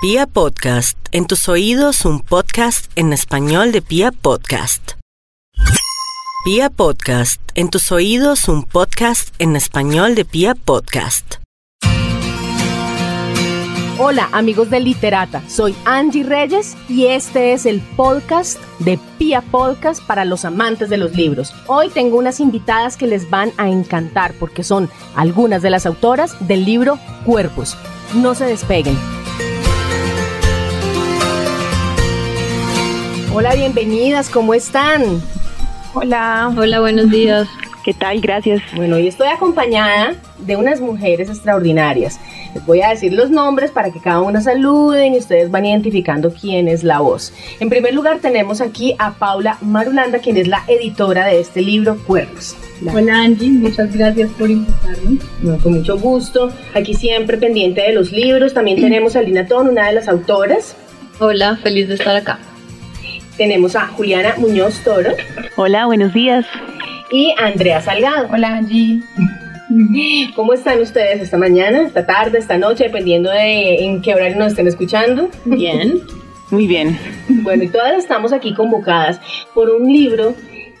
Pia Podcast, en tus oídos un podcast en español de Pia Podcast. Pia Podcast, en tus oídos un podcast en español de Pia Podcast. Hola amigos de Literata, soy Angie Reyes y este es el podcast de Pia Podcast para los amantes de los libros. Hoy tengo unas invitadas que les van a encantar porque son algunas de las autoras del libro Cuerpos. No se despeguen. Hola, bienvenidas, ¿cómo están? Hola. Hola, buenos días. ¿Qué tal? Gracias. Bueno, hoy estoy acompañada de unas mujeres extraordinarias. Les voy a decir los nombres para que cada una saluden y ustedes van identificando quién es la voz. En primer lugar tenemos aquí a Paula Marulanda, quien es la editora de este libro, Cuerpos. Hola Angie, muchas gracias por invitarme. con mucho gusto. Aquí siempre pendiente de los libros. También tenemos a Lina Ton, una de las autoras. Hola, feliz de estar acá. Tenemos a Juliana Muñoz Toro. Hola, buenos días. Y Andrea Salgado. Hola Angie. ¿Cómo están ustedes esta mañana, esta tarde, esta noche, dependiendo de en qué horario nos estén escuchando? Bien. Muy bien. Bueno, y todas estamos aquí convocadas por un libro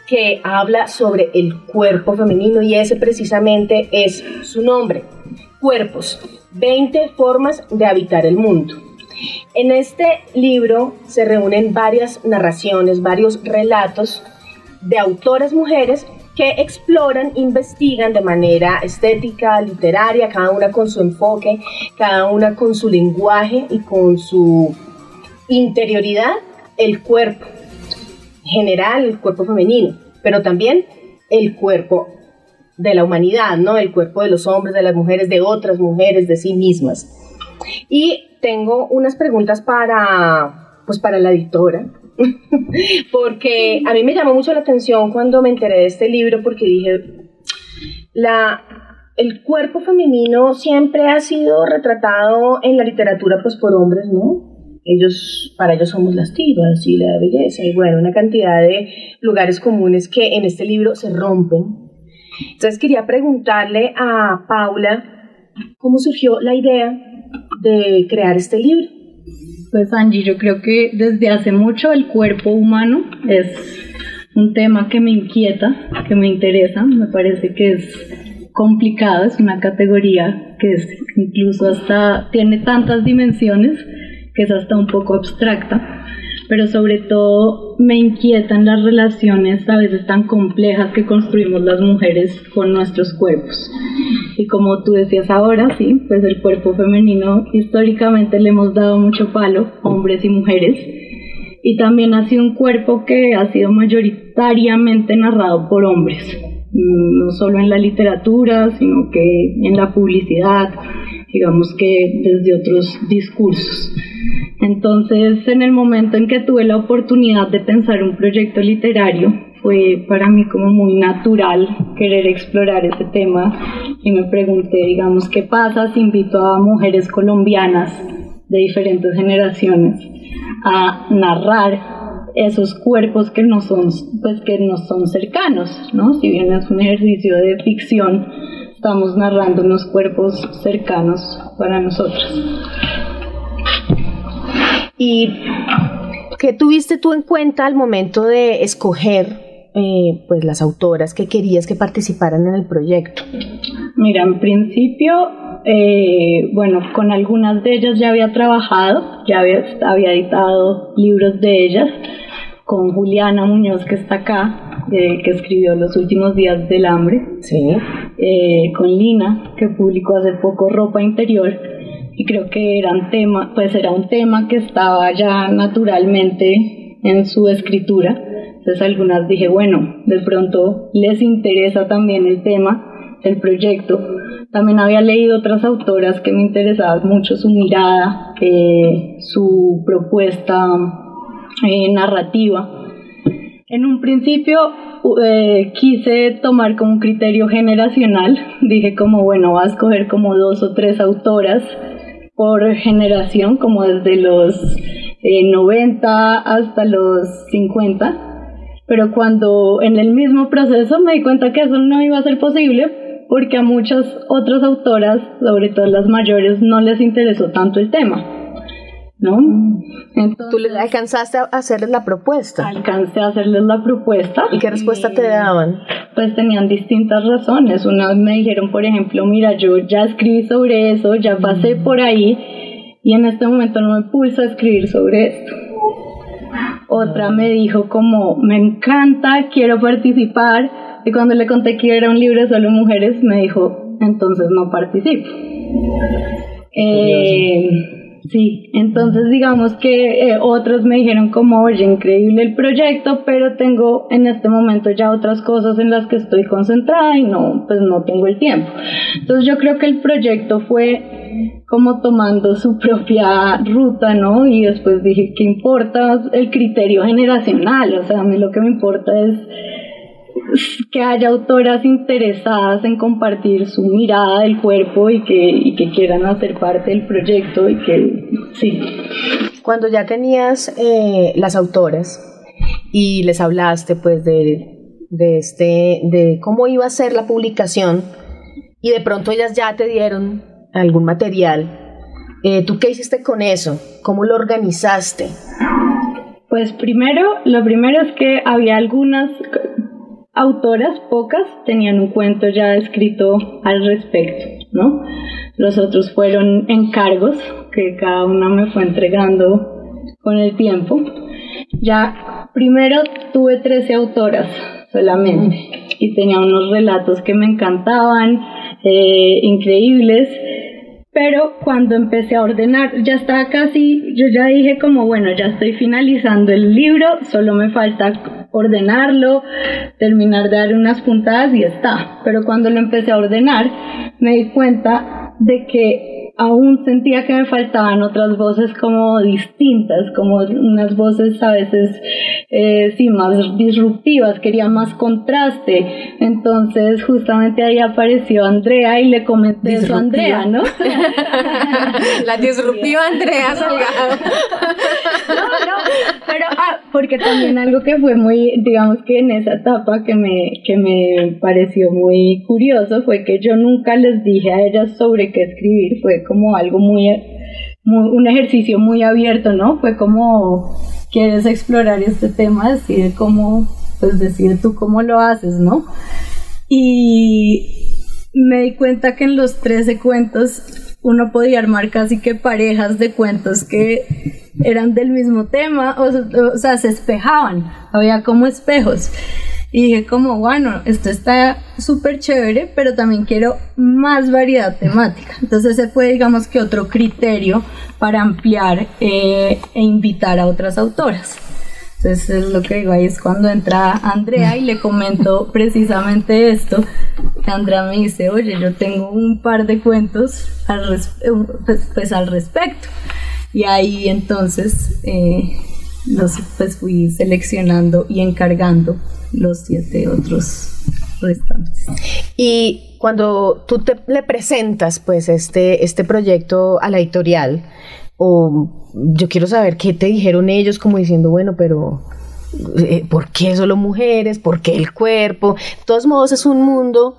que habla sobre el cuerpo femenino y ese precisamente es su nombre, Cuerpos, 20 formas de habitar el mundo. En este libro se reúnen varias narraciones, varios relatos de autoras mujeres que exploran, investigan de manera estética, literaria, cada una con su enfoque, cada una con su lenguaje y con su interioridad, el cuerpo general, el cuerpo femenino, pero también el cuerpo de la humanidad, ¿no? El cuerpo de los hombres, de las mujeres, de otras mujeres, de sí mismas. Y tengo unas preguntas para, pues para la editora, porque a mí me llamó mucho la atención cuando me enteré de este libro, porque dije, la, el cuerpo femenino siempre ha sido retratado en la literatura pues por hombres, ¿no? Ellos, para ellos somos las tibas y la belleza, y bueno, una cantidad de lugares comunes que en este libro se rompen. Entonces quería preguntarle a Paula cómo surgió la idea de crear este libro? Pues Angie, yo creo que desde hace mucho el cuerpo humano es un tema que me inquieta, que me interesa, me parece que es complicado, es una categoría que es incluso hasta tiene tantas dimensiones que es hasta un poco abstracta pero sobre todo me inquietan las relaciones a veces tan complejas que construimos las mujeres con nuestros cuerpos. Y como tú decías ahora, sí, pues el cuerpo femenino históricamente le hemos dado mucho palo, hombres y mujeres, y también ha sido un cuerpo que ha sido mayoritariamente narrado por hombres, mm, no solo en la literatura, sino que en la publicidad, digamos que desde otros discursos. Entonces, en el momento en que tuve la oportunidad de pensar un proyecto literario, fue para mí como muy natural querer explorar ese tema y me pregunté, digamos, ¿qué pasa si invito a mujeres colombianas de diferentes generaciones a narrar esos cuerpos que no son, pues que no son cercanos, ¿no? Si bien es un ejercicio de ficción, estamos narrando unos cuerpos cercanos para nosotros. ¿Y qué tuviste tú en cuenta al momento de escoger eh, pues las autoras que querías que participaran en el proyecto? Mira, en principio, eh, bueno, con algunas de ellas ya había trabajado, ya había, había editado libros de ellas, con Juliana Muñoz que está acá, eh, que escribió Los últimos días del hambre, sí. con Lina, que publicó hace poco Ropa Interior, y creo que era un tema, pues era un tema que estaba ya naturalmente en su escritura. Entonces algunas dije, bueno, de pronto les interesa también el tema, el proyecto. También había leído otras autoras que me interesaban mucho su mirada, eh, su propuesta eh, narrativa. En un principio eh, quise tomar como un criterio generacional, dije como, bueno, voy a escoger como dos o tres autoras por generación, como desde los 90 eh, hasta los 50, pero cuando en el mismo proceso me di cuenta que eso no iba a ser posible porque a muchas otras autoras, sobre todo las mayores, no les interesó tanto el tema. ¿No? Entonces, ¿Tú alcanzaste a hacerles la propuesta? Alcancé a hacerles la propuesta. ¿Y qué respuesta te daban? Pues tenían distintas razones. Una vez me dijeron, por ejemplo, mira, yo ya escribí sobre eso, ya pasé por ahí y en este momento no me pulso a escribir sobre esto. Otra me dijo como, me encanta, quiero participar. Y cuando le conté que era un libro solo mujeres, me dijo, entonces no participo. Eh, Sí, entonces digamos que eh, otros me dijeron como, oye, increíble el proyecto, pero tengo en este momento ya otras cosas en las que estoy concentrada y no, pues no tengo el tiempo. Entonces yo creo que el proyecto fue como tomando su propia ruta, ¿no? Y después dije, ¿qué importa el criterio generacional? O sea, a mí lo que me importa es que haya autoras interesadas en compartir su mirada del cuerpo y que, que quieran hacer parte del proyecto y que sí. Cuando ya tenías eh, las autoras y les hablaste pues de, de, este, de cómo iba a ser la publicación y de pronto ellas ya te dieron algún material, eh, ¿tú qué hiciste con eso? ¿Cómo lo organizaste? Pues primero, lo primero es que había algunas autoras, pocas, tenían un cuento ya escrito al respecto, ¿no? Los otros fueron encargos que cada una me fue entregando con el tiempo. Ya primero tuve 13 autoras solamente y tenía unos relatos que me encantaban, eh, increíbles, pero cuando empecé a ordenar, ya estaba casi, yo ya dije como, bueno, ya estoy finalizando el libro, solo me falta ordenarlo, terminar de dar unas puntadas y está. Pero cuando lo empecé a ordenar, me di cuenta de que aún sentía que me faltaban otras voces como distintas, como unas voces a veces eh, sí más disruptivas, quería más contraste. Entonces justamente ahí apareció Andrea y le comenté eso a Andrea, ¿no? La disruptiva Andrea Salgado. no, no, pero ah, porque también algo que fue muy, digamos que en esa etapa que me, que me pareció muy curioso fue que yo nunca les dije a ellas sobre qué escribir, fue como algo muy, un ejercicio muy abierto, ¿no? Fue como, quieres explorar este tema, decide cómo, pues decide tú cómo lo haces, ¿no? Y me di cuenta que en los 13 cuentos uno podía armar casi que parejas de cuentos que eran del mismo tema, o, o sea, se espejaban, había como espejos. Y dije como, bueno, esto está súper chévere, pero también quiero más variedad temática. Entonces ese fue, digamos que otro criterio para ampliar eh, e invitar a otras autoras. Entonces es lo que digo ahí es cuando entra Andrea y le comento precisamente esto. Andrea me dice, oye, yo tengo un par de cuentos al, pues, pues, al respecto. Y ahí entonces eh, los pues, fui seleccionando y encargando los siete otros restantes. Y cuando tú te, le presentas pues este, este proyecto a la editorial, o yo quiero saber qué te dijeron ellos como diciendo, bueno, pero eh, ¿por qué solo mujeres? ¿Por qué el cuerpo? De todos modos es un mundo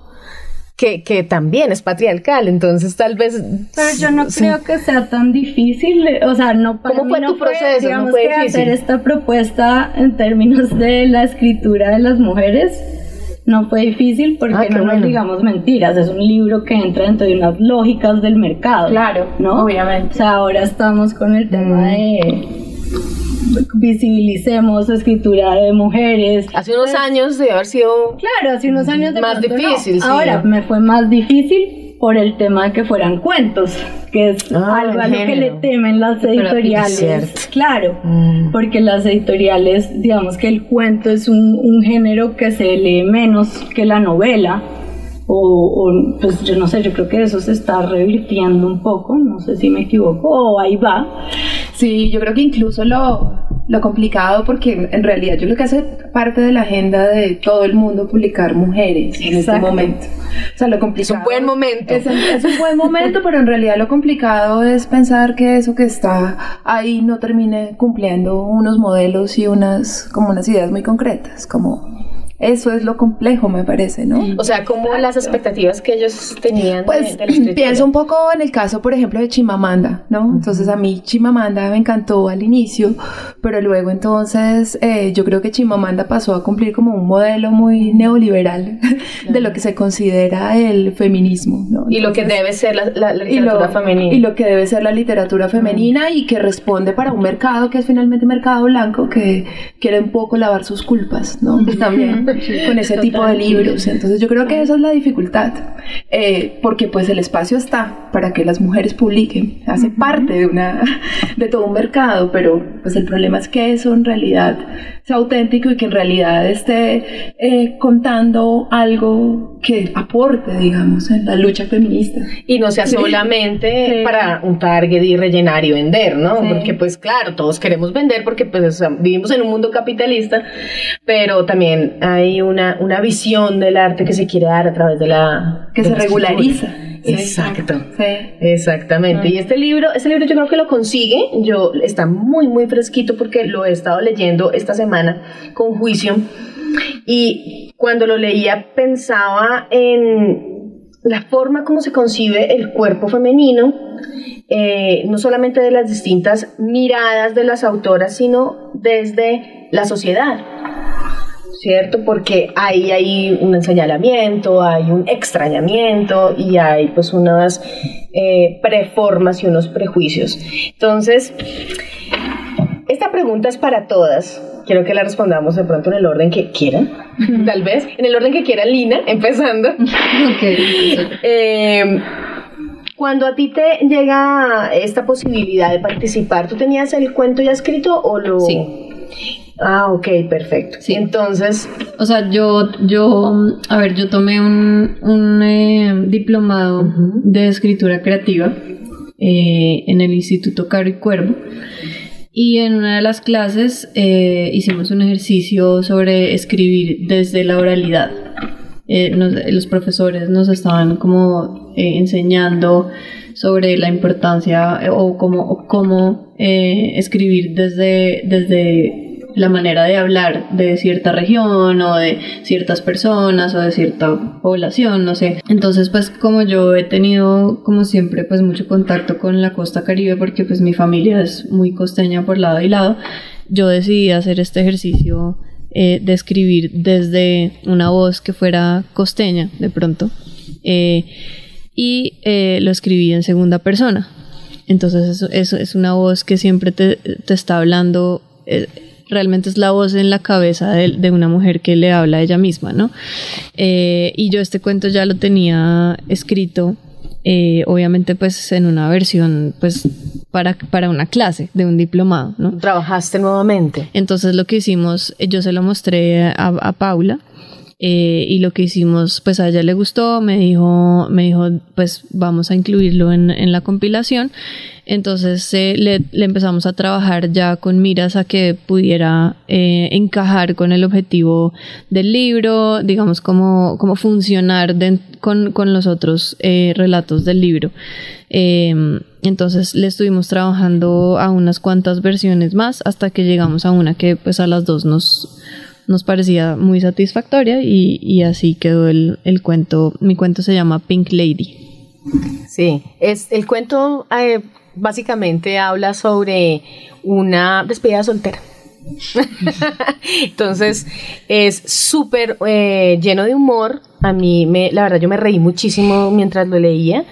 que, que, también es patriarcal, entonces tal vez... Pero yo no creo que sea tan difícil, o sea, no para ¿Cómo fue tu proceso? digamos fue que hacer esta propuesta en términos de la escritura de las mujeres no fue difícil porque ah, no nos digamos mentiras, es un libro que entra dentro de unas lógicas del mercado. Claro, ¿no? Obviamente. O sea, ahora estamos con el tema de visibilicemos escritura de mujeres. Hace unos años de haber sido claro, hace unos años de más difícil. Ahora me fue más difícil por el tema de que fueran cuentos, que es ah, algo a lo que le temen las editoriales. Claro, mm. porque las editoriales, digamos que el cuento es un, un género que se lee menos que la novela o, pues yo no sé, yo creo que eso se está revirtiendo un poco, no sé si me equivoco, o ahí va. Sí, yo creo que incluso lo, lo complicado, porque en realidad yo creo que hace parte de la agenda de todo el mundo publicar mujeres en este momento. O sea, lo complicado. Es un buen momento. Es, es, un buen momento, pero en realidad lo complicado es pensar que eso que está ahí no termine cumpliendo unos modelos y unas, como unas ideas muy concretas, como Eso es lo complejo, me parece, ¿no? O sea, como las expectativas que ellos tenían Pues de, de la escritura. pienso un poco en el caso, por ejemplo, de Chimamanda, ¿no? Entonces a mí Chimamanda me encantó al inicio, pero luego entonces eh, yo creo que Chimamanda pasó a cumplir como un modelo muy neoliberal de lo que se considera el feminismo, ¿no? y lo que debe ser la, la- la y lo, literatura femenina. y lo que debe ser la literatura femenina y que responde para un mercado que es finalmente mercado blanco que quiere un poco lavar sus culpas, ¿no? También con ese tipo de libros. Entonces yo creo que esa es la dificultad, eh, porque pues el espacio está para que las mujeres publiquen, hace parte de una de todo un mercado, pero pues el problema es que eso en realidad sea auténtico y que en realidad esté eh, contando algo que aporte, digamos, en la lucha feminista. Y no sea solamente Sí. para un target y rellenar y vender, ¿no? Sí. Porque pues claro, todos queremos vender porque pues o sea, vivimos en un mundo capitalista, pero también hay una, una visión del arte que se quiere dar a través de la... que de se la regulariza. Exacto. Sí. Exactamente. Y este libro, este libro yo creo que lo consigue, yo está muy muy fresquito porque lo he estado leyendo esta semana con juicio y cuando lo leía pensaba en la forma como se concibe el cuerpo femenino, eh, no solamente de las distintas miradas de las autoras, sino desde la sociedad. ¿Cierto? Porque ahí hay un señalamiento, hay un extrañamiento y hay pues unas eh, preformas y unos prejuicios. Entonces, esta pregunta es para todas. Quiero que la respondamos de pronto en el orden que quieran, tal vez, en el orden que quiera Lina, empezando. Eh, cuando a ti te llega esta posibilidad de participar, ¿tú tenías el cuento ya escrito o lo...? Sí. Ah, ok, perfecto. Sí. Entonces, O sea, yo, yo, a ver, yo tomé un, un eh, diplomado de escritura creativa eh, en el Instituto Caro y Cuervo. Y en una de las clases eh, hicimos un ejercicio sobre escribir desde la oralidad. Eh, nos- los profesores nos estaban como eh, enseñando sobre la importancia o cómo, o cómo escribir desde, desde la manera de hablar de cierta región o de ciertas personas o de cierta población, no sé. Entonces, pues como yo he tenido, como siempre, pues mucho contacto con la costa caribe porque pues mi familia es muy costeña por lado y lado, yo decidí hacer este ejercicio eh, de escribir desde una voz que fuera costeña, de pronto. Eh, y eh, lo escribí en segunda persona. Entonces eso, eso es una voz que siempre te, te está hablando, realmente es la voz en la cabeza de, de una mujer que le habla a ella misma, ¿no? Eh, y yo este cuento ya lo tenía escrito, eh, obviamente pues en una versión pues para, para una clase de un diplomado, ¿no? trabajaste nuevamente. Entonces lo que hicimos, eh, yo se lo mostré a, a Paula eh, y lo que hicimos, pues a ella le gustó, me dijo, me dijo, pues vamos a incluirlo en, en la compilación. Entonces eh, le, le empezamos a trabajar ya con miras a que pudiera eh, encajar con el objetivo del libro, digamos, como, como funcionar de- con, con los otros eh, relatos del libro. Eh, entonces le estuvimos trabajando a unas cuantas versiones más hasta que llegamos a una que pues a las dos nos, nos parecía muy satisfactoria y, y así quedó el, el cuento. Mi cuento se llama Pink Lady. Sí, es, el cuento eh, básicamente habla sobre una despedida soltera. Entonces es súper eh, lleno de humor. A mí, me, la verdad, yo me reí muchísimo mientras lo leía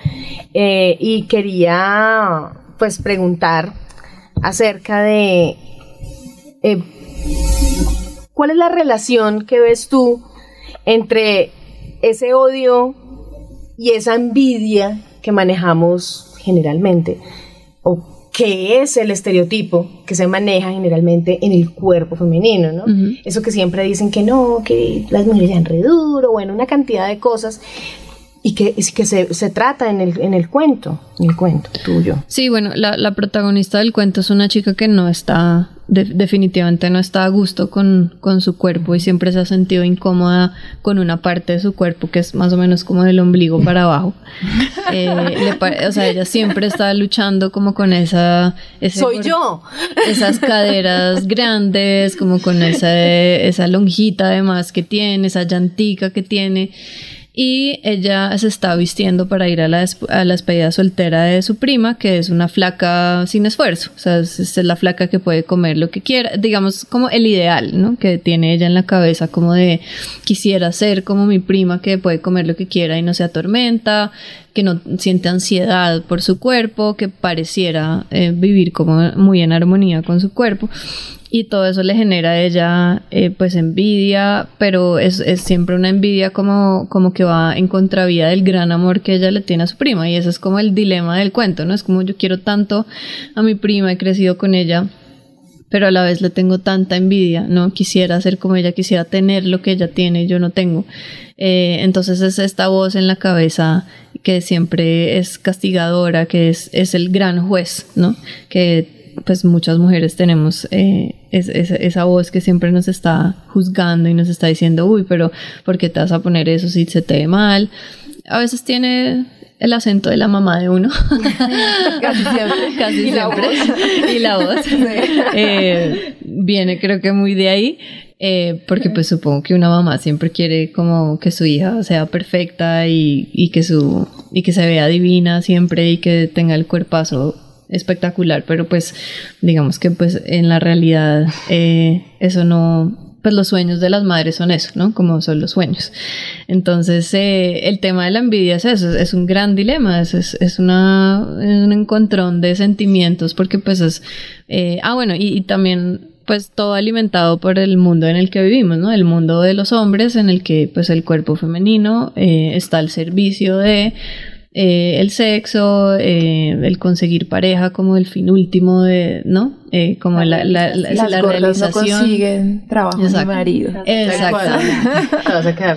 eh, y quería pues preguntar acerca de cuál es la relación que ves tú entre ese odio y esa envidia que manejamos generalmente, o qué es el estereotipo que se maneja generalmente en el cuerpo femenino, ¿no? Ujú. Eso que siempre dicen que no, que las mujeres ya re duro, bueno, una cantidad de cosas, y que, y que se, se trata en el, en el cuento, en el cuento tuyo. Sí, bueno, la, la protagonista del cuento es una chica que no está definitivamente no está a gusto con, con, su cuerpo y siempre se ha sentido incómoda con una parte de su cuerpo que es más o menos como del ombligo para abajo. Eh, o sea, ella siempre está luchando como con esa... Soy yo. Esas caderas grandes, como con esa, esa lonjita además que tiene, esa llantica que tiene y ella se está vistiendo para ir a la, a la despedida soltera de su prima, que es una flaca sin esfuerzo, o sea, es, la flaca que puede comer lo que quiera, digamos como el ideal, ¿no? Que tiene ella en la cabeza como de quisiera ser como mi prima que puede comer lo que quiera y no se atormenta, que no siente ansiedad por su cuerpo, que pareciera eh, vivir como muy en armonía con su cuerpo y todo eso le genera a ella eh, pues envidia, pero es, es, siempre una envidia como, como que va en contravía del gran amor que ella le tiene a su prima y ese es como el dilema del cuento, ¿no? Es como yo quiero tanto a mi prima, he crecido con ella, pero a la vez le tengo tanta envidia, ¿no? Quisiera ser como ella, quisiera tener lo que ella tiene y yo no tengo. Eh, entonces es esta voz en la cabeza que siempre es castigadora, que es, es el gran juez, ¿no? Que pues muchas mujeres tenemos eh, esa voz que siempre nos está juzgando y nos está diciendo, uy, pero ¿por qué te vas a poner eso si se te ve mal? A veces tiene el acento de la mamá de uno. Casi siempre. Casi y siempre. La y la voz. Eh, viene creo que muy de ahí. Eh, porque pues supongo que una mamá siempre quiere como que su hija sea perfecta y, y, que su y que se vea divina siempre y que tenga el cuerpazo espectacular, pero pues digamos que pues en la realidad eh, eso no, pues los sueños de las madres son eso, ¿no? Como son los sueños. Entonces, eh, el tema de la envidia es eso, es un gran dilema, es, es, una, un encontrón de sentimientos, porque pues es, eh, ah, bueno, y, también pues todo alimentado por el mundo en el que vivimos, ¿no? El mundo de los hombres en el que pues el cuerpo femenino está al servicio de eh, el sexo, eh, el conseguir pareja como el fin último de, ¿no? Eh, como la, la, la, Las la realización. No consiguen trabajo de marido. Exacto.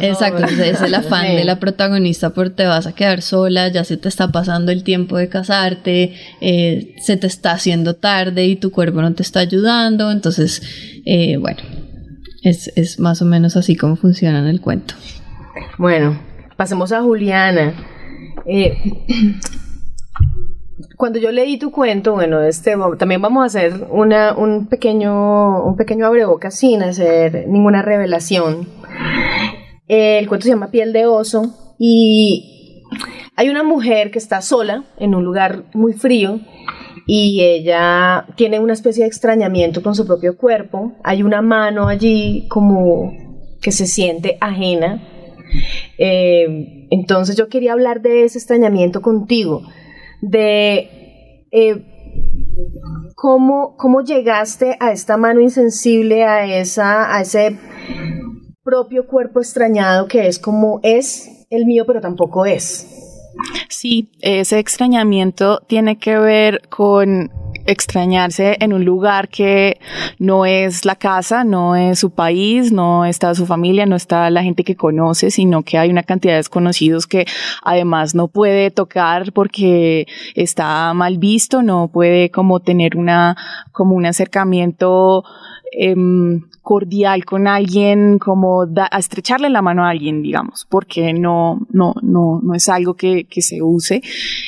Exacto. Es el afán de la protagonista por te vas a quedar sola, ya se te está pasando el tiempo de casarte, se te está haciendo tarde y tu cuerpo no te está ayudando. Entonces, bueno, es, es más o menos así como funciona en el cuento. Bueno, pasemos a Juliana. Eh, cuando yo leí tu cuento, bueno, este, también vamos a hacer una, un pequeño, un pequeño sin hacer ninguna revelación. el cuento se llama Piel de oso y hay una mujer que está sola en un lugar muy frío y ella tiene una especie de extrañamiento con su propio cuerpo. Hay una mano allí como que se siente ajena eh, entonces yo quería hablar de ese extrañamiento contigo, de eh, cómo, cómo llegaste a esta mano insensible, a, esa, a ese propio cuerpo extrañado que es como es el mío, pero tampoco es. Sí, ese extrañamiento tiene que ver con extrañarse en un lugar que no es la casa, no es su país, no está su familia, no está la gente que conoce, sino que hay una cantidad de desconocidos que además no puede tocar porque está mal visto, no puede como tener una, como un acercamiento em, cordial con alguien, como a estrecharle la mano a alguien, digamos, porque no, no, no, no es algo que, se use.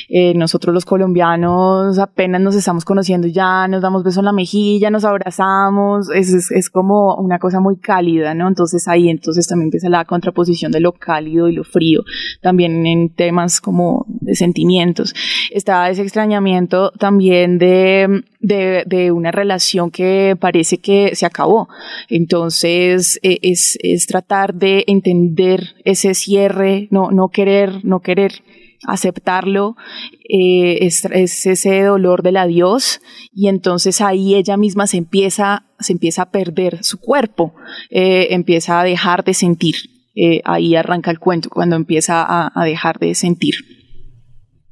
Eh, nosotros los colombianos apenas nos estamos conociendo ya, nos damos besos en la mejilla, nos abrazamos, es, es, es, como una cosa muy cálida, ¿no? Entonces ahí entonces también empieza la contraposición de lo cálido y lo frío, también en temas como de sentimientos. Está ese extrañamiento también de, de, de una relación que parece que se acabó. Entonces, e, es, tratar de entender ese cierre, no, no querer, no querer aceptarlo, eh, es, ese dolor del adiós y entonces ahí ella misma se empieza, se empieza a perder su cuerpo, eh, empieza a dejar de sentir. Eh, ahí arranca el cuento, cuando empieza a, a, dejar de sentir.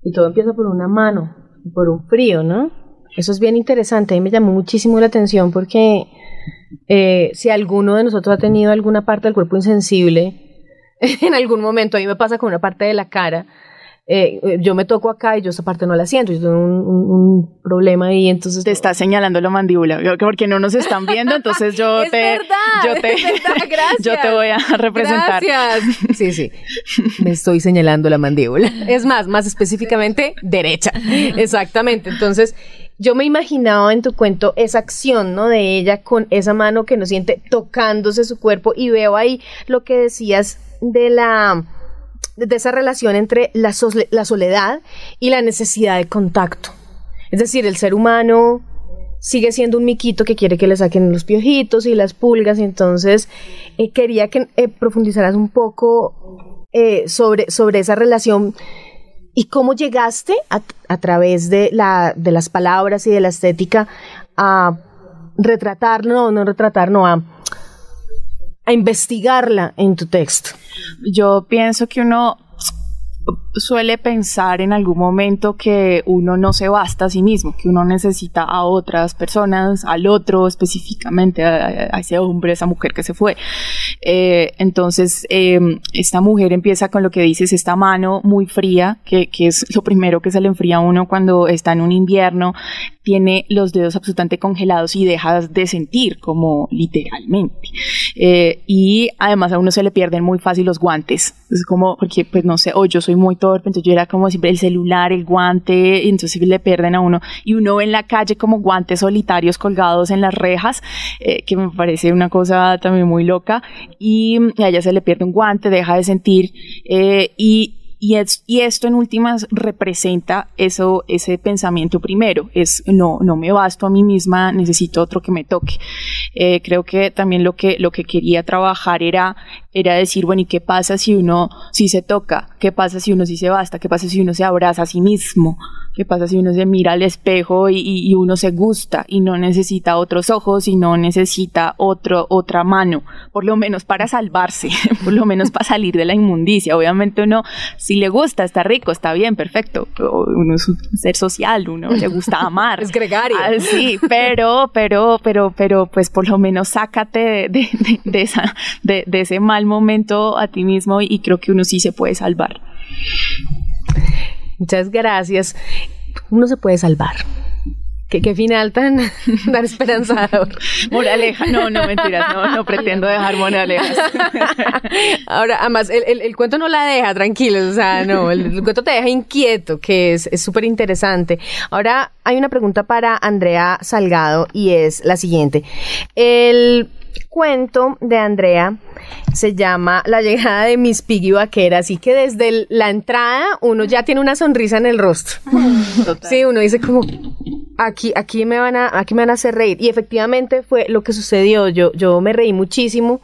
Y todo empieza por una mano, por un frío, ¿no? Eso es bien interesante, a mí me llamó muchísimo la atención porque eh, si alguno de nosotros ha tenido alguna parte del cuerpo insensible, en algún momento, a mí me pasa con una parte de la cara, eh, yo me toco acá y yo esta parte no la siento, yo tengo un, un- un problema ahí, entonces... Te está señalando la mandíbula, porque no nos están viendo, entonces yo Es te, verdad, yo te, es verdad, gracias. yo te voy a representar. Gracias. Sí, sí. Me estoy señalando la mandíbula. Es más, más específicamente, derecha. Exactamente. Entonces, yo me imaginaba en tu cuento esa acción, ¿no? De ella con esa mano que no siente tocándose su cuerpo y veo ahí lo que decías de la de esa relación entre la, la soledad y la necesidad de contacto. Es decir, el ser humano sigue siendo un miquito que quiere que le saquen los piojitos y las pulgas, y entonces eh, quería que eh, profundizaras un poco eh, sobre, sobre esa relación y cómo llegaste a, través de, la, de las palabras y de la estética a retratar, no, no retratar, no, a, a investigarla en tu texto. Yo pienso que uno suele pensar en algún momento que uno no se basta a sí mismo, que uno necesita a otras personas, al otro específicamente, a, a ese hombre, a esa mujer que se fue. Eh, entonces, eh, esta mujer empieza con lo que dices, esta mano muy fría, que, que es lo primero que se le enfría a uno cuando está en un invierno, tiene los dedos absolutamente congelados y dejas de sentir, como literalmente. Eh, y además a uno se le pierden muy fácil los guantes. Es como, porque pues no sé, o yo soy muy torpe, entonces yo era como siempre el celular, el guante, y entonces le pierden a uno. Y uno ve en la calle como guantes solitarios colgados en las rejas, eh, que me parece una cosa también muy loca. Y a ella se le pierde un guante, deja de sentir, eh, y y, es- y esto en últimas representa eso, ese pensamiento primero, es no, no me basto a mí misma, necesito otro que me toque. Eh, creo que también lo que, lo que quería trabajar era, era decir, bueno, ¿y qué pasa si uno sí se toca? ¿Qué pasa si uno sí se basta? ¿Qué pasa si uno se abraza a sí mismo? ¿Qué pasa si uno se mira al espejo y, y- y uno se gusta y no necesita otros ojos y no necesita otro, otra mano? Por lo menos para salvarse, por lo menos para salir de la inmundicia. Obviamente uno, si le gusta, está rico, está bien, perfecto. Uno es un ser social, uno le gusta amar. Es gregario. Ah, sí, pero, pero, pero, pero, pues por lo menos sácate de, de, de- de esa, de, de ese mal momento a ti mismo y, y creo que uno sí se puede salvar. Muchas gracias. Uno se puede salvar. Qué, qué final tan, tan esperanzador. Moraleja, no, no, mentiras, no, no pretendo dejar moralejas. Ahora, además, el, el- el cuento no la deja, tranquilos, o sea, no, el, el cuento te deja inquieto, que es es súper interesante. Ahora, hay una pregunta para Andrea Salgado y es la siguiente. El cuento de Andrea se llama La llegada de Miss Piggy Vaquera, así que desde el- la entrada uno ya tiene una sonrisa en el rostro. Sí, uno dice como aquí, aquí me van a, aquí me van a hacer reír. Y efectivamente fue lo que sucedió. Yo, yo me reí muchísimo.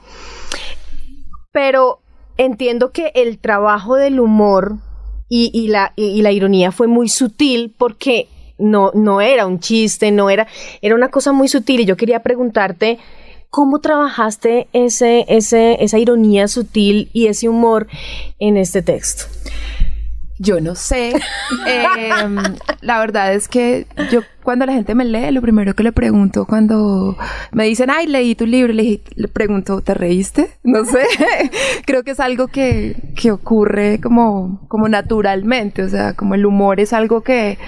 Pero entiendo que el trabajo del humor y, y la, y, y la ironía fue muy sutil porque no, no era un chiste, no era, era una cosa muy sutil. Y yo quería preguntarte. ¿Cómo trabajaste ese, ese, esa ironía sutil y ese humor en este texto? Yo no sé. Em, la verdad es que yo cuando la gente me lee, lo primero que le pregunto cuando me dicen, ay, leí tu libro, le, le pregunto, ¿te reíste? No sé. Creo que es algo que, que ocurre como, como naturalmente. O sea, como el humor es algo que,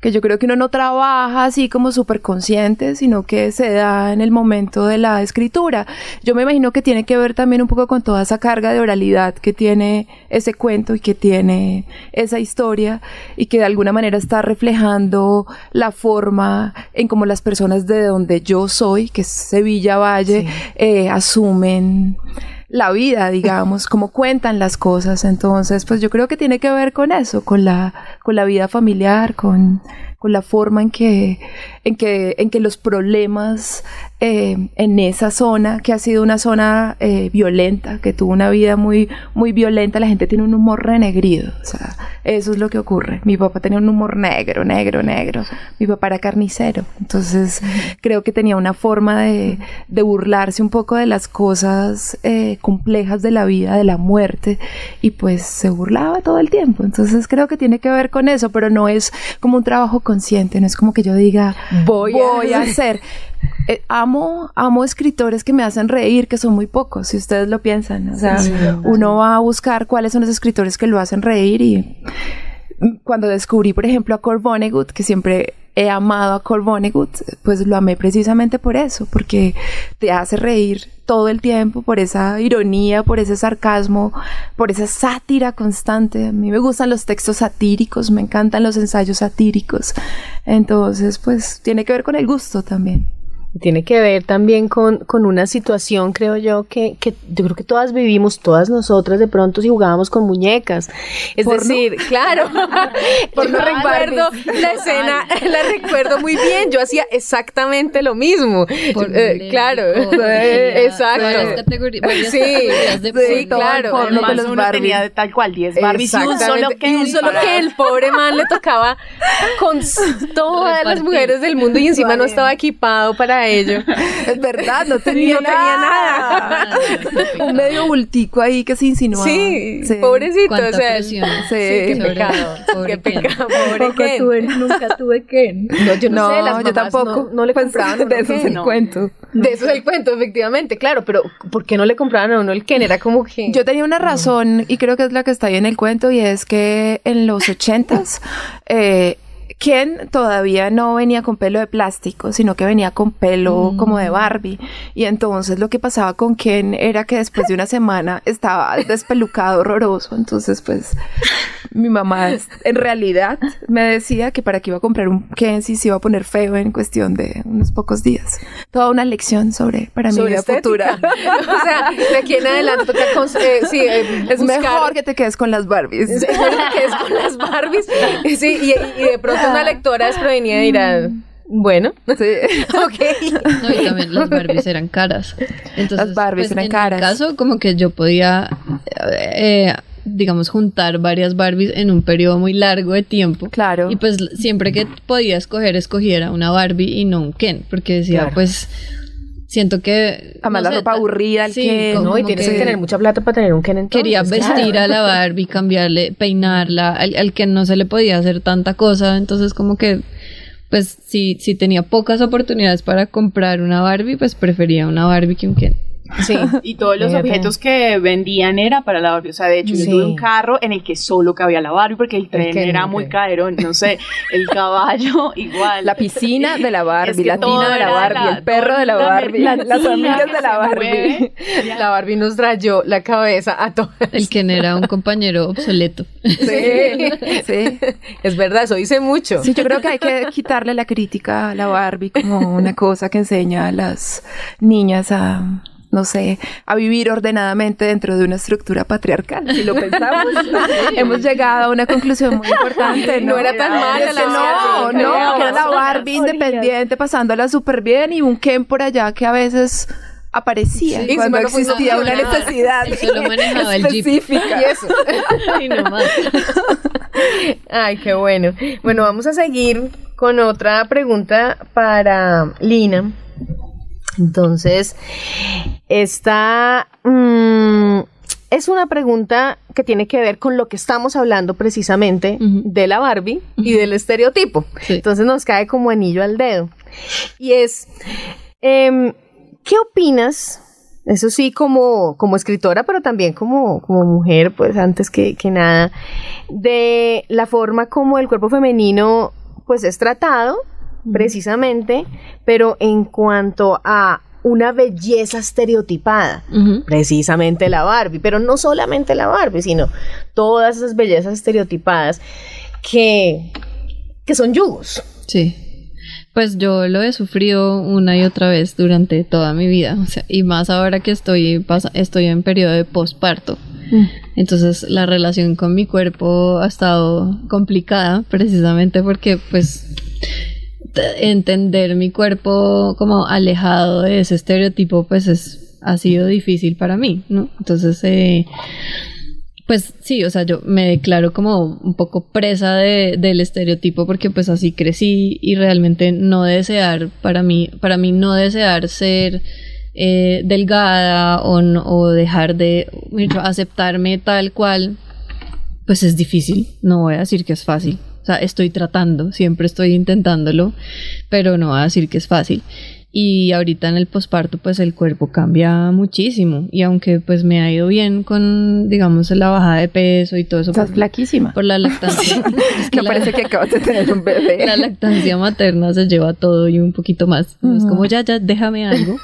que yo creo que uno no trabaja así como súper consciente, sino que se da en el momento de la escritura. Yo me imagino que tiene que ver también un poco con toda esa carga de oralidad que tiene ese cuento y que tiene esa historia y que de alguna manera está reflejando la forma en cómo las personas de donde yo soy, que es Sevilla Valle, eh, asumen la vida, digamos, cómo cuentan las cosas. Entonces, pues yo creo que tiene que ver con eso, con la, con la vida familiar, con, con la forma en que, en que, en que los problemas eh, en esa zona, que ha sido una zona eh, violenta, que tuvo una vida muy, muy violenta, la gente tiene un humor renegrido. O sea, eso es lo que ocurre. Mi papá tenía un humor negro, negro, negro. Mi papá era carnicero. Entonces, creo que tenía una forma de, de burlarse un poco de las cosas eh, complejas de la vida, de la muerte, y pues se burlaba todo el tiempo. Entonces, creo que tiene que ver con eso, pero no es como un trabajo consciente, no es como que yo diga, Voy voy, a- hacer. Eh, amo, amo escritores que me hacen reír, que son muy pocos, si ustedes lo piensan. O sea, uno va a buscar cuáles son los escritores que lo hacen reír y cuando descubrí, por ejemplo, a Cor Vonnegut, que siempre he amado a Cor Vonnegut, pues lo amé precisamente por eso, porque te hace reír todo el tiempo, por esa ironía, por ese sarcasmo, por esa sátira constante. A mí me gustan los textos satíricos, me encantan los ensayos satíricos. Entonces, pues tiene que ver con el gusto también. Tiene que ver también con, con una situación, creo yo, que, que, yo creo que todas vivimos, todas nosotras de pronto si jugábamos con muñecas. Es decir, claro, por no recuerdo la escena, la recuerdo muy bien, yo hacía exactamente lo mismo. Eh, claro, exacto. sí, sí, claro. Por lo que los uno tenía de tal cual 10 Barbies y un solo que, un solo que el pobre man le tocaba con todas las mujeres del mundo y encima no estaba equipado para ello. Es verdad, no tenía, nada. Un medio bultico ahí que se insinuaba. Sí, pobrecito. O sea, sí, qué pecado. Qué pecado, pobre Ken. Tuve, nunca tuve Ken. No, yo no, sé, las yo tampoco. No, le pues, compraban De eso es el no. cuento. De eso es el cuento, efectivamente, claro, pero ¿por qué no le compraban a uno el Ken? Era como que... Yo tenía una razón, y creo que es la que está ahí en el cuento, y es que en los ochentas, eh, Ken todavía no venía con pelo de plástico, sino que venía con pelo como de Barbie. Y entonces lo que pasaba con Ken era que después de una semana estaba despelucado, horroroso. Entonces, pues, mi mamá en realidad me decía que para que iba a comprar un Ken si se iba a poner feo en cuestión de unos pocos días. Toda una lección sobre para mi sobre vida estética. futura. o sea, de aquí en adelante toca eh, sí, eh, Es buscar- mejor que te quedes con las Barbies. Es mejor que es con las Barbies. Sí, y, y de pronto una lectora desprevenida dirá, bueno, Sí. ok. No, y también las Barbies eran caras. Entonces, Las Barbies pues, eran en caras. mi caso, como que yo podía, eh, digamos, juntar varias Barbies en un periodo muy largo de tiempo. Claro. Y pues siempre que podía escoger, escogiera una Barbie y no un Ken, porque decía, Claro. pues, siento que... Además, no la sé, ropa aburrida, el sí, como No, y tienes que, que tener mucha plata para tener un Ken entonces. Quería vestir claro. a la Barbie, cambiarle, peinarla, al, al que no se le podía hacer tanta cosa, entonces como que, pues si, si tenía pocas oportunidades para comprar una Barbie, pues prefería una Barbie que un Ken. Sí. Y todos los Fíjate. objetos que vendían era para la Barbie. O sea, de hecho, Sí. yo tuve un carro en el que solo cabía la Barbie porque el tren que era no, muy que- caderón. No sé, el caballo igual. La piscina de la Barbie, Es que la tina de la Barbie, la- el perro de la Barbie, la las amigas que de la Barbie. mueve. La Barbie nos rayó la cabeza a todas. El Ken era un compañero obsoleto. Sí, sí. Es verdad, eso dice mucho. Sí, yo creo que hay que quitarle la crítica a la Barbie como una cosa que enseña a las niñas a, no sé, a vivir ordenadamente dentro de una estructura patriarcal. Si lo pensamos, hemos llegado a una conclusión muy importante. No era tan mala la No, no, que era la Barbie independiente pasándola súper bien y un Ken por allá que a veces aparecía Sí, cuando existía una necesidad Él solo manejaba el Jeep. específica. Y eso. Y no más. Ay, qué bueno. Bueno, vamos a seguir con otra pregunta para Lina. Entonces, esta mm, es una pregunta que tiene que ver con lo que estamos hablando precisamente de la Barbie y del estereotipo. Sí. Entonces nos cae como anillo al dedo. Y es, em, ¿qué opinas? Eso sí, como, como escritora, pero también como, como mujer, pues antes que, que nada, de la forma como el cuerpo femenino pues es tratado, precisamente, pero en cuanto a una belleza estereotipada, precisamente la Barbie, pero no solamente la Barbie, sino todas esas bellezas estereotipadas que, que son yugos. Sí. Pues yo lo he sufrido una y otra vez durante toda mi vida, o sea, y más ahora que estoy estoy en periodo de posparto. Entonces la relación con mi cuerpo ha estado complicada precisamente porque pues entender mi cuerpo como alejado de ese estereotipo pues es ha sido difícil para mí, ¿no? Entonces eh, pues sí, o sea, yo me declaro como un poco presa de, del estereotipo porque pues así crecí y realmente no desear, para mí, para mí no desear ser eh, delgada o, no- o dejar de aceptarme tal cual, pues es difícil, no voy a decir que es fácil. Sea, estoy tratando, siempre estoy intentándolo, pero no voy a decir que es fácil. y ahorita en el posparto pues el cuerpo cambia muchísimo. Y aunque pues me ha ido bien con digamos la bajada de peso y todo eso estás flaquísima. por la lactancia. Es que parece que acabas de tener un bebé. La lactancia materna se lleva todo y un poquito más. Es como ya ya déjame algo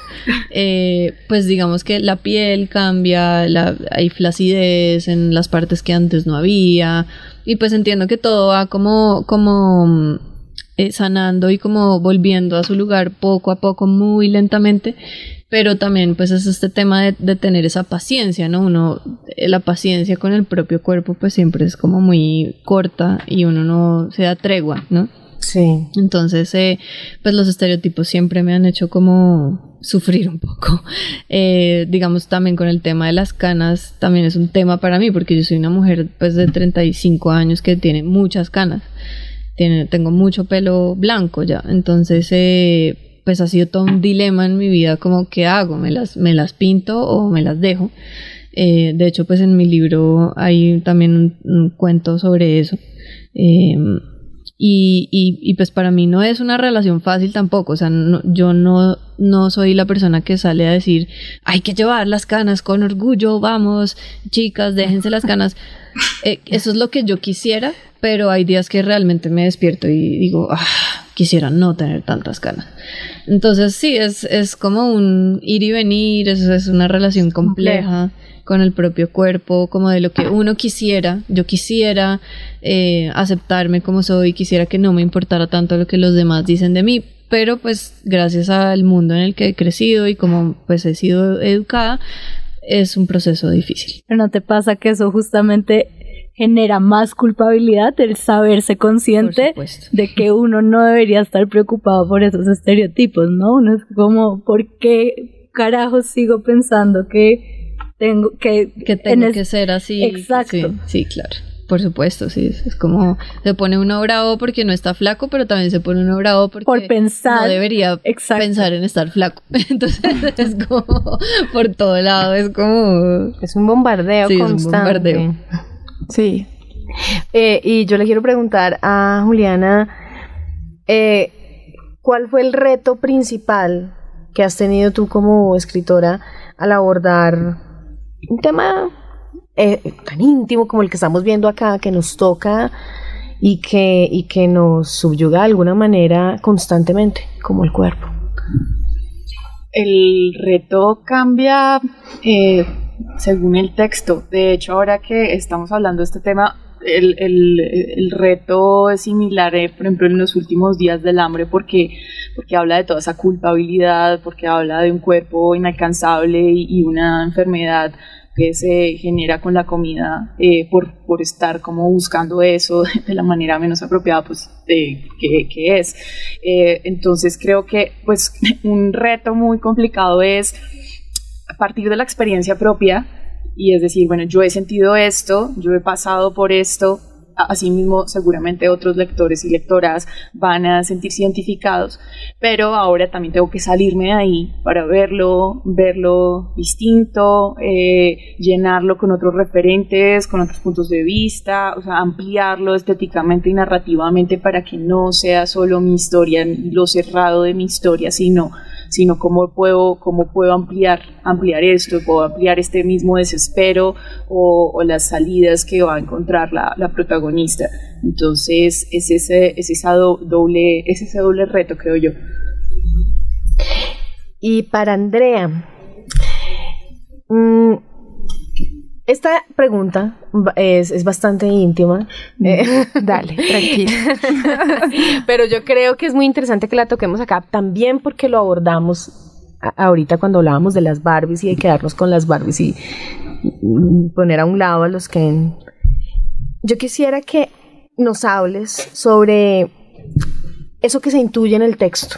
eh, pues digamos que la piel cambia la, hay flacidez en las partes que antes no había y pues entiendo que todo va como como eh, sanando y como volviendo a su lugar poco a poco, muy lentamente, pero también pues es este tema de, tener esa paciencia, ¿no? Uno, eh, la paciencia con el propio cuerpo pues siempre es como muy corta y uno no se da tregua, ¿no? Sí. Entonces, eh, pues los estereotipos siempre me han hecho como sufrir un poco. digamos también con el tema de las canas, también es un tema para mí porque yo soy una mujer pues de 35 años que tiene muchas canas tengo mucho pelo blanco ya, entonces eh, pues ha sido todo un dilema en mi vida como qué hago, me las, me las pinto o me las dejo. Eh, de hecho pues en mi libro hay también un, cuento sobre eso. Y, y, pues para mí no es una relación fácil tampoco, o sea, yo no, no soy la persona que sale a decir, hay que llevar las canas con orgullo, vamos, chicas, déjense las canas. Eh, eso es lo que yo quisiera, pero hay días que realmente me despierto y digo, ah, quisiera no tener tantas canas. Entonces sí, es, es como un ir y venir, es, es una relación compleja con el propio cuerpo, como de lo que uno quisiera, yo quisiera eh, aceptarme como soy, quisiera que no me importara tanto lo que los demás dicen de mí, pero pues gracias al mundo en el que he crecido y como pues he sido educada, es un proceso difícil. Pero no te pasa que eso justamente genera más culpabilidad el saberse consciente de que uno no debería estar preocupado por esos estereotipos, ¿no? Uno es como, ¿por qué carajo sigo pensando que tengo que, que tengo que ser así? Exacto. Sí, claro. Por supuesto, sí, es como se pone uno bravo porque no está flaco, pero también se pone uno bravo porque por pensar, no debería pensar en estar flaco. Entonces es como por todo lado, es como es un bombardeo sí, constante. Es un bombardeo. Sí. Eh, y yo le quiero preguntar a Juliana, eh, ¿cuál fue el reto principal que has tenido tú como escritora al abordar un tema eh, tan íntimo como el que estamos viendo acá, que nos toca y que, y que nos subyuga de alguna manera constantemente, como el cuerpo? El reto cambia según el texto. De hecho, ahora que estamos hablando de este tema, el, el, reto es similar, eh, por ejemplo, en los últimos días del hambre, porque, porque habla de toda esa culpabilidad, porque habla de un cuerpo inalcanzable y, una enfermedad que se genera con la comida eh, por, por, estar como buscando eso de la manera menos apropiada pues que, que, es. Eh, entonces creo que pues un reto muy complicado es a partir de la experiencia propia y es decir, bueno, yo he sentido esto, yo he pasado por esto, asimismo seguramente otros lectores y lectoras van a sentirse identificados, pero ahora también tengo que salirme de ahí para verlo, verlo distinto, eh, llenarlo con otros referentes, con otros puntos de vista, o sea, ampliarlo estéticamente y narrativamente para que no sea solo mi historia, lo cerrado de mi historia, sino sino cómo puedo, cómo puedo ampliar, ampliar esto, puedo ampliar este mismo desespero o, las salidas que va a encontrar la, protagonista. Entonces es ese, es, esa doble, es ese doble reto, creo yo. Y para Andrea, mmm, esta pregunta es, bastante íntima. Mm. Eh, dale, tranquila. Pero yo creo que es muy interesante que la toquemos acá también porque lo abordamos ahorita cuando hablábamos de las Barbies y de quedarnos con las Barbies y poner a un lado a los que... Yo quisiera que nos hables sobre eso que se intuye en el texto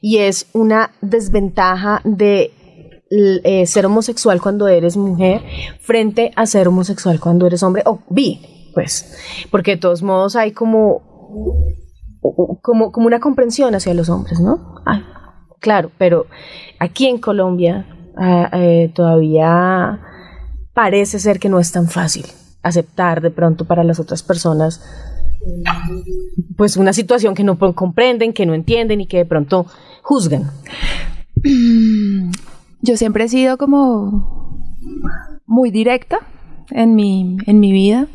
y es una desventaja de eh, ser homosexual cuando eres mujer frente a ser homosexual cuando eres hombre o bi, pues, porque de todos modos hay como, como, una comprensión hacia los hombres, ¿no? claro, pero aquí en Colombia ah, eh, todavía parece ser que no es tan fácil aceptar de pronto para las otras personas pues una situación que no comprenden, que no entienden y que de pronto juzgan. Yo siempre he sido como muy directa en mi, en mi vida.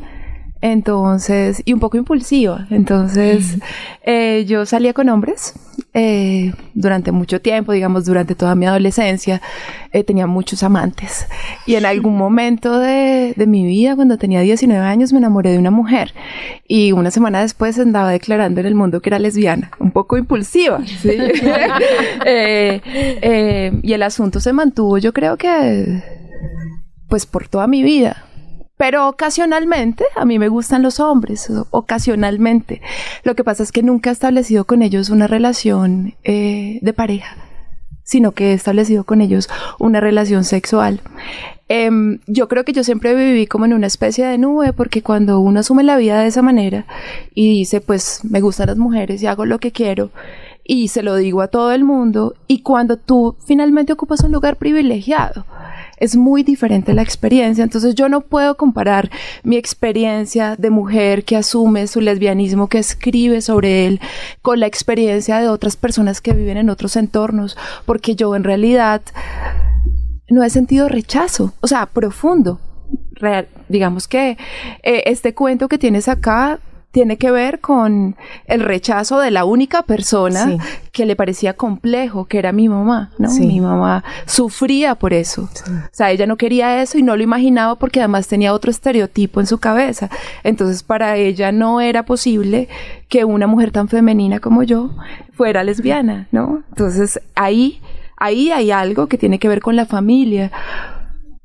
Entonces, y un poco impulsiva. Entonces, eh, yo salía con hombres eh, durante mucho tiempo, digamos, durante toda mi adolescencia. eh, tenía muchos amantes. Y en algún momento de, de mi vida, cuando tenía 19 años, me enamoré de una mujer. Y una semana después andaba declarando en el mundo que era lesbiana. Un poco impulsiva. ¿sí? Eh, y el asunto se mantuvo, yo creo que, pues, por toda mi vida. Pero ocasionalmente, a mí me gustan los hombres, ocasionalmente. Lo que pasa es que nunca he establecido con ellos una relación eh, de pareja, sino que he establecido con ellos una relación sexual. Em, yo creo que yo siempre viví como en una especie de nube, porque cuando uno asume la vida de esa manera y dice, pues me gustan las mujeres y hago lo que quiero, y se lo digo a todo el mundo, y cuando tú finalmente ocupas un lugar privilegiado, es muy diferente la experiencia. Entonces yo no puedo comparar mi experiencia de mujer que asume su lesbianismo, que escribe sobre él, con la experiencia de otras personas que viven en otros entornos, porque yo en realidad no he sentido rechazo, o sea, profundo. Real- digamos que eh, este cuento que tienes acá tiene que ver con el rechazo de la única persona Sí. que le parecía complejo, que era mi mamá, ¿no? Sí. Mi mamá sufría por eso. O sea, ella no quería eso y no lo imaginaba porque además tenía otro estereotipo en su cabeza. Entonces, para ella no era posible que una mujer tan femenina como yo fuera lesbiana, ¿no? Entonces, ahí, ahí hay algo que tiene que ver con la familia.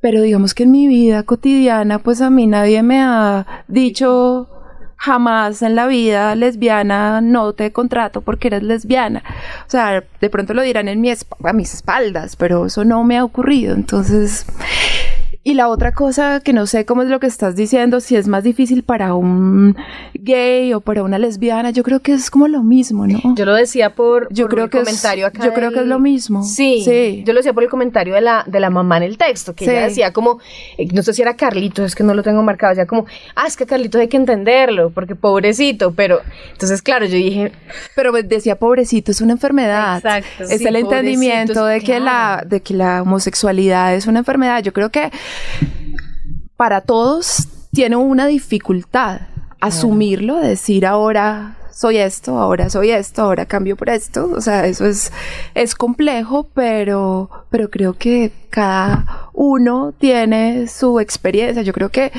Pero digamos que en mi vida cotidiana, pues a mí nadie me ha dicho jamás en la vida lesbiana no te contrato porque eres lesbiana. O sea, de pronto lo dirán en mi a mis espaldas, pero eso no me ha ocurrido. Entonces, y la otra cosa que no sé cómo es lo que estás diciendo, si es más difícil para un gay o para una lesbiana, yo creo que es como lo mismo, ¿no? Yo lo decía por, Yo por creo el que es- comentario acá. yo creo que es lo mismo. Sí, Sí. Yo lo decía por el comentario de la, de la mamá en el texto, que Sí. ella decía como, eh, no sé si era Carlitos, es que no lo tengo marcado, decía como, ah, es que Carlitos hay que entenderlo, porque pobrecito, pero, entonces claro, yo dije, Pero pues, decía pobrecito, es una enfermedad. Exacto. Es Sí, el entendimiento de que la, de que la homosexualidad es una enfermedad. Yo creo que para todos tiene una dificultad asumirlo, decir ahora soy esto, ahora soy esto, ahora cambio por esto. O sea, eso es, es complejo, pero, pero creo que cada uno tiene su experiencia. Yo creo que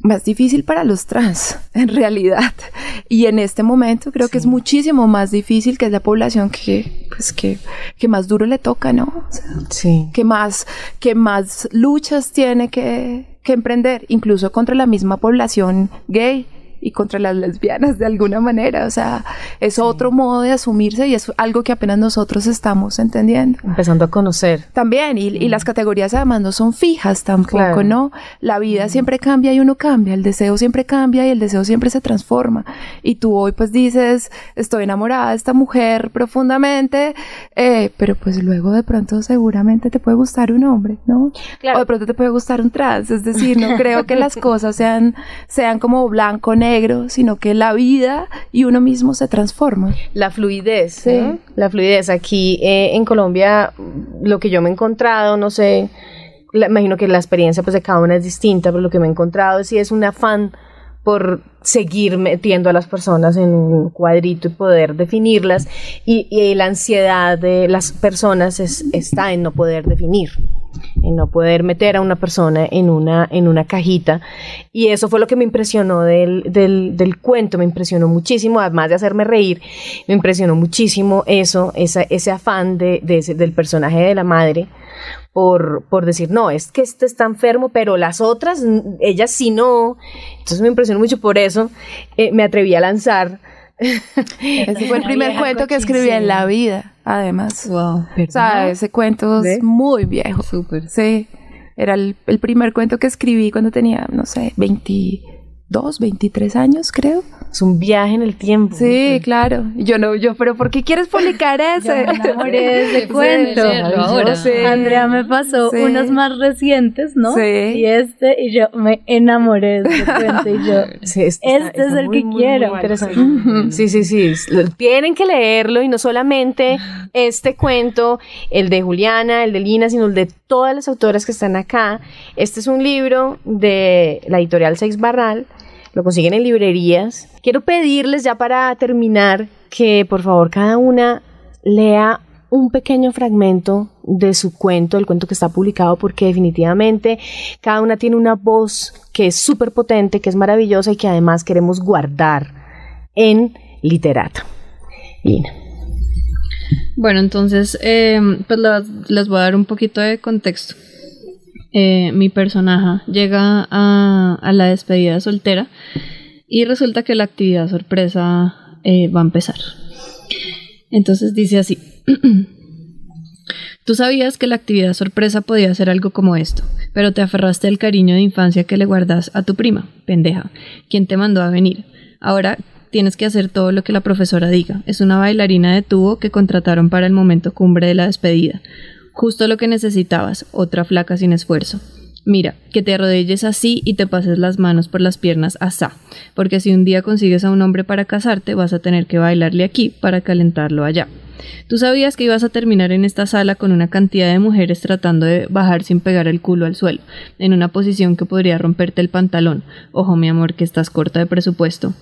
más difícil para los trans, en realidad. Y en este momento creo que es muchísimo más difícil, que es la población que, pues, que, que más duro le toca, ¿no? O sea, sí. que más, que más luchas tiene que, que emprender, incluso contra la misma población gay y contra las lesbianas de alguna manera. O sea, es otro modo de asumirse y es algo que apenas nosotros estamos entendiendo. Empezando a conocer. También, y, y las categorías además no son fijas tampoco, Claro. ¿no? La vida siempre cambia y uno cambia, el deseo siempre cambia y el deseo siempre se transforma. Y tú hoy pues dices, estoy enamorada de esta mujer profundamente, eh, pero pues luego de pronto seguramente te puede gustar un hombre, ¿no? Claro. O de pronto te puede gustar un trans, es decir, no creo que las cosas sean, sean como blanco, negro, sino que la vida y uno mismo se transforma. La fluidez, Sí. ¿no? La fluidez. Aquí eh, en Colombia, lo que yo me he encontrado, no sé, la- imagino que la experiencia pues de cada una es distinta, pero lo que me he encontrado sí es un afán por seguir metiendo a las personas en un cuadrito y poder definirlas y, y la ansiedad de las personas es- está en no poder definir en no poder meter a una persona en una, en una cajita. Y eso fue lo que me impresionó del, del, del cuento, me impresionó muchísimo, además de hacerme reír, me impresionó muchísimo eso, esa, ese afán de, de ese- del personaje de la madre. Por, por decir, no, es que este está enfermo, pero las otras, ellas sí no. Entonces me impresionó mucho por eso. eh, me atreví a lanzar. Ese fue el primer cuento que escribí en la vida, además. Wow. O sea, ese cuento es muy viejo. Súper. Sí, era el, el primer cuento que escribí cuando tenía, no sé, 22, 23 años, creo. Es un viaje en el tiempo. Sí, claro. Yo no, yo, pero ¿por qué quieres publicar ese? Yo me enamoré de ese cuento. ahora. Sí. Andrea me pasó Sí. unos más recientes, ¿no? Sí. Y este, y yo me enamoré de ese cuento y yo, Sí, es- Este está- es el muy, que muy, quiero. muy interesante. Sí, sí, sí. Tienen que leerlo y no solamente este cuento, el de Juliana, el de Lina, sino el de todas las autoras que están acá. Este es un libro de la editorial Seis Barral. Lo consiguen en librerías. Quiero pedirles ya para terminar que por favor cada una lea un pequeño fragmento de su cuento, el cuento que está publicado, porque definitivamente cada una tiene una voz que es súper potente, que es maravillosa y que además queremos guardar en Literata. Lina. Bueno, entonces, eh, pues les voy a dar un poquito de contexto. Eh, mi personaje llega a, a la despedida soltera y resulta que la actividad sorpresa eh, va a empezar. Entonces dice así. Tú sabías que la actividad sorpresa podía ser algo como esto, pero te aferraste al cariño de infancia que le guardas a tu prima, pendeja, quien te mandó a venir. Ahora tienes que hacer todo lo que la profesora diga. Es una bailarina de tubo que contrataron para el momento cumbre de la despedida. Justo lo que necesitabas, otra flaca sin esfuerzo. Mira, que te arrodilles así y te pases las manos por las piernas asá, porque si un día consigues a un hombre para casarte, vas a tener que bailarle aquí para calentarlo allá. Tú sabías que ibas a terminar en esta sala con una cantidad de mujeres tratando de bajar sin pegar el culo al suelo, en una posición que podría romperte el pantalón. Ojo, mi amor, que estás corta de presupuesto.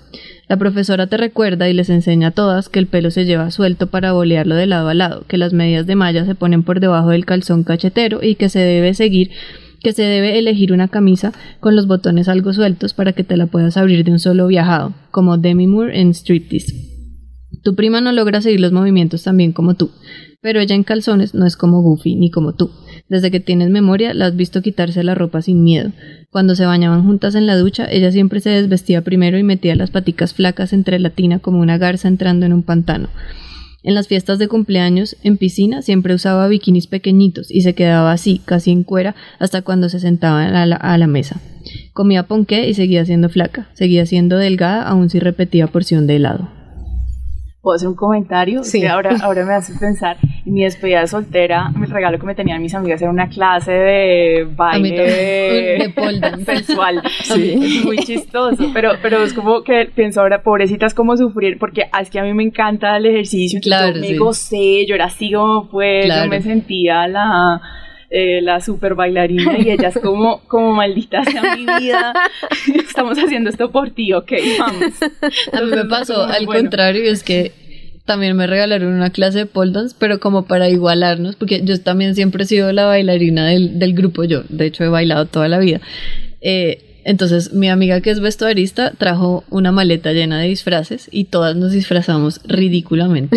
La profesora te recuerda y les enseña a todas que el pelo se lleva suelto para bolearlo de lado a lado, que las medias de malla se ponen por debajo del calzón cachetero y que se debe seguir que se debe elegir una camisa con los botones algo sueltos para que te la puedas abrir de un solo viajado, como Demi Moore en Striptease. Tu prima no logra seguir los movimientos tan bien como tú, pero ella en calzones no es como Goofy ni como tú. Desde que tienes memoria la has visto quitarse la ropa sin miedo. Cuando se bañaban juntas en la ducha, ella siempre se desvestía primero y metía las paticas flacas entre la tina como una garza entrando en un pantano. En las fiestas de cumpleaños, en piscina, siempre usaba bikinis pequeñitos y se quedaba así, casi en cuera, hasta cuando se sentaba a la, a la mesa. Comía ponqué y seguía siendo flaca. Seguía siendo delgada, aun si repetía porción de helado. ¿Puedo hacer un comentario? Sí. Que ahora, ahora me hace pensar, en mi despedida de soltera, el regalo que me tenían mis amigas era una clase de baile de sensual. Es muy chistoso, pero, pero es como que pienso ahora, pobrecitas, cómo sufrir, porque es que a mí me encanta el ejercicio, Claro, yo me sí. gocé, yo era así como fue, Claro. yo me sentía la... eh, la super bailarina y ella es como, como maldita sea mi vida, estamos haciendo esto por ti, ok, vamos. A mí me pasó al bueno. contrario, es que también me regalaron una clase de pole dance, pero como para igualarnos, porque yo también siempre he sido la bailarina del, del grupo, yo de hecho he bailado toda la vida. Eh, entonces mi amiga que es vestuarista trajo una maleta llena de disfraces y todas nos disfrazamos ridículamente.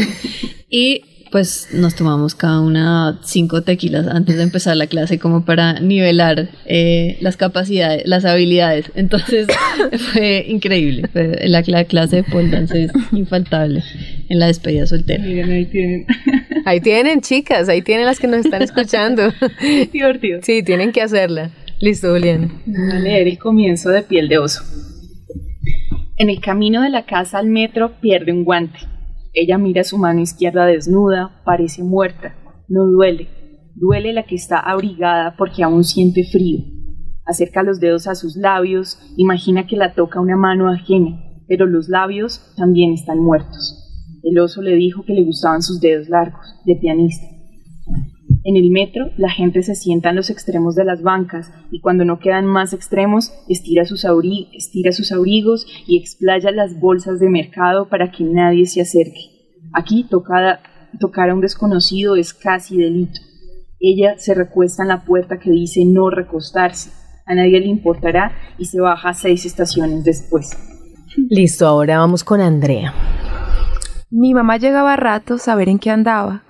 y pues nos tomamos cada una cinco tequilas antes de empezar la clase como para nivelar eh, las capacidades, las habilidades. Entonces fue increíble. Fue- la, la clase de pole dance es infaltable en la despedida soltera. Miren, ahí tienen. Ahí tienen, chicas, ahí tienen las que nos están escuchando. Divertido. Sí, tienen que hacerla. Listo, Juliana. Voy a leer el comienzo de Piel de Oso. En el camino de la casa al metro pierde un guante. Ella mira su mano izquierda desnuda, parece muerta. No duele. Duele la que está abrigada porque aún siente frío. Acerca los dedos a sus labios, imagina que la toca una mano ajena, pero los labios también están muertos. El oso le dijo que le gustaban sus dedos largos, de pianista. En el metro, la gente se sienta en los extremos de las bancas y cuando no quedan más extremos, estira sus, estira sus abrigos y explaya las bolsas de mercado para que nadie se acerque. Aquí tocada- tocar a un desconocido es casi delito. Ella se recuesta en la puerta que dice no recostarse. A nadie le importará y se baja seis estaciones después. Listo, ahora vamos con Andrea. Mi mamá llegaba a ratos a ver en qué andaba.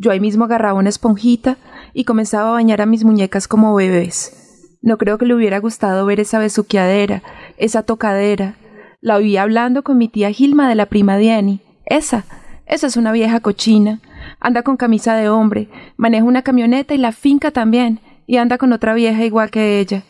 Yo ahí mismo agarraba una esponjita y comenzaba a bañar a mis muñecas como bebés. No creo que le hubiera gustado ver esa besuqueadera, esa tocadera. La oía hablando con mi tía Gilma de la prima de Annie. Esa, esa es una vieja cochina. Anda con camisa de hombre, maneja una camioneta y la finca también, y anda con otra vieja igual que ella.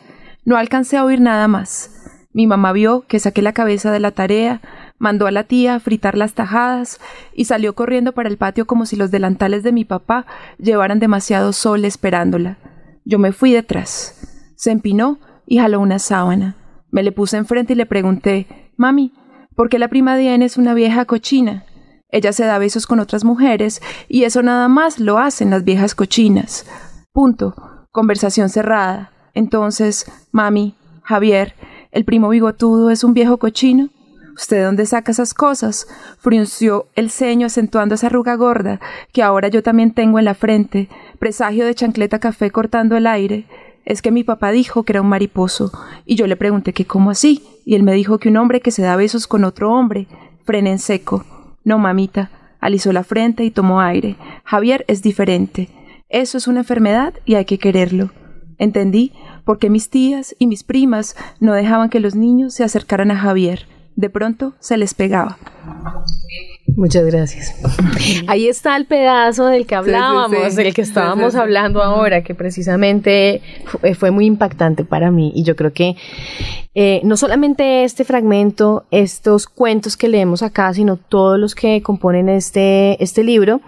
No alcancé a oír nada más. Mi mamá vio que saqué la cabeza de la tarea, mandó a la tía a fritar las tajadas y salió corriendo para el patio como si los delantales de mi papá llevaran demasiado sol esperándola. Yo me fui detrás. Se empinó y jaló una sábana. Me le puse enfrente y le pregunté, Mami, ¿por qué la prima Diane es una vieja cochina? Ella se da besos con otras mujeres y eso nada más lo hacen las viejas cochinas. Punto. Conversación cerrada. Entonces, mami, Javier, ¿el primo bigotudo es un viejo cochino? ¿Usted dónde saca esas cosas? Frunció el ceño acentuando esa arruga gorda que ahora yo también tengo en la frente, presagio de chancleta café cortando el aire. Es que mi papá dijo que era un mariposo, y yo le pregunté que cómo así, y él me dijo que un hombre que se da besos con otro hombre, frena en seco. No, mamita. Alisó la frente y tomó aire. Javier es diferente. Eso es una enfermedad y hay que quererlo. Entendí por qué mis tías y mis primas no dejaban que los niños se acercaran a Javier. De pronto se les pegaba. Muchas gracias. Ahí está el pedazo del que hablábamos, del que estábamos hablando ahora, que precisamente fue, fue muy impactante para mí. Y yo creo que eh, no solamente este fragmento, estos cuentos que leemos acá, sino todos los que componen este, este libro,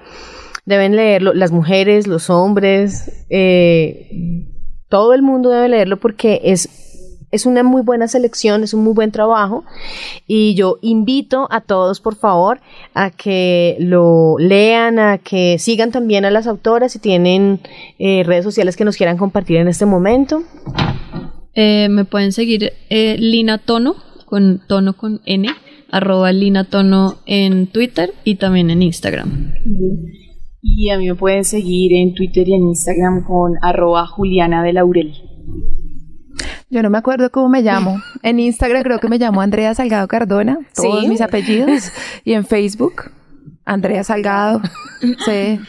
deben leerlo, las mujeres, los hombres, eh, todo el mundo debe leerlo porque es es una muy buena selección, es un muy buen trabajo y yo invito a todos, por favor, a que lo lean, a que sigan también a las autoras si tienen eh, redes sociales que nos quieran compartir en este momento. Eh, me pueden seguir eh, Lina Tono, con tono con N, arroba Lina Tono en Twitter y también en Instagram. Y a mí me pueden seguir en Twitter y en Instagram con arroba Juliana de Laurel. Yo no me acuerdo cómo me llamo. En Instagram creo que me llamo Andrea Salgado Cardona, todos ¿Sí? mis apellidos. Y en Facebook, Andrea Salgado. Sí.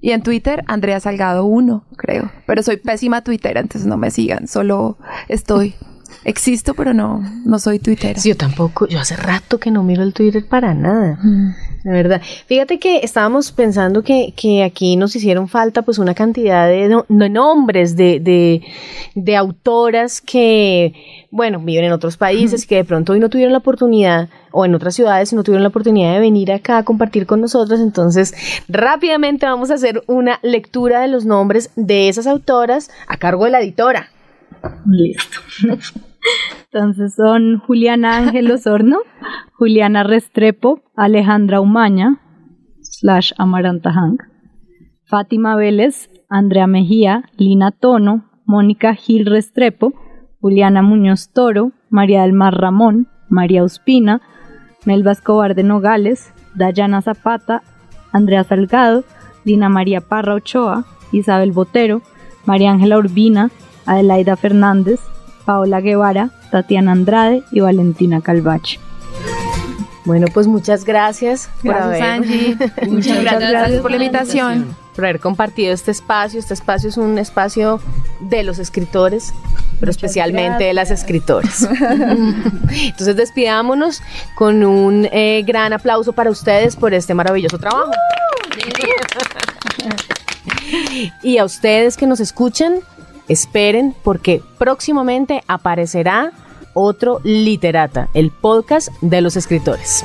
Y en Twitter, Andrea Salgado 1, creo. Pero soy pésima tuitera, entonces no me sigan. Solo estoy. Existo, pero no, no soy tuitera. Sí, yo tampoco, yo hace rato que no miro el Twitter para nada. De verdad. Fíjate que estábamos pensando que, que aquí nos hicieron falta pues una cantidad de, no- de nombres, de, de, de autoras que, bueno, viven en otros países y que de pronto hoy no tuvieron la oportunidad, o en otras ciudades y no tuvieron la oportunidad de venir acá a compartir con nosotros. Entonces, rápidamente vamos a hacer una lectura de los nombres de esas autoras a cargo de la editora. Listo. Entonces son Juliana Ángel Osorno, Juliana Restrepo, Alejandra Umaña, slash Amaranta Hank, Fátima Vélez, Andrea Mejía, Lina Tono, Mónica Gil Restrepo, Juliana Muñoz Toro, María del Mar Ramón, María Ospina, Melba Escobar de Nogales, Dayana Zapata, Andrea Salgado, Dina María Parra Ochoa, Isabel Botero, María Ángela Urbina, Adelaida Fernández, Paola Guevara, Tatiana Andrade y Valentina Calvache. Bueno, pues muchas gracias por Gracias, haber- Angie. Muchas gracias, por la invitación. por haber compartido este espacio. Este espacio es un espacio de los escritores, pero especialmente de las escritoras. Entonces despidámonos con un eh, gran aplauso para ustedes por este maravilloso trabajo. y a ustedes que nos escuchan, esperen porque próximamente aparecerá otro Literata, el podcast de los escritores.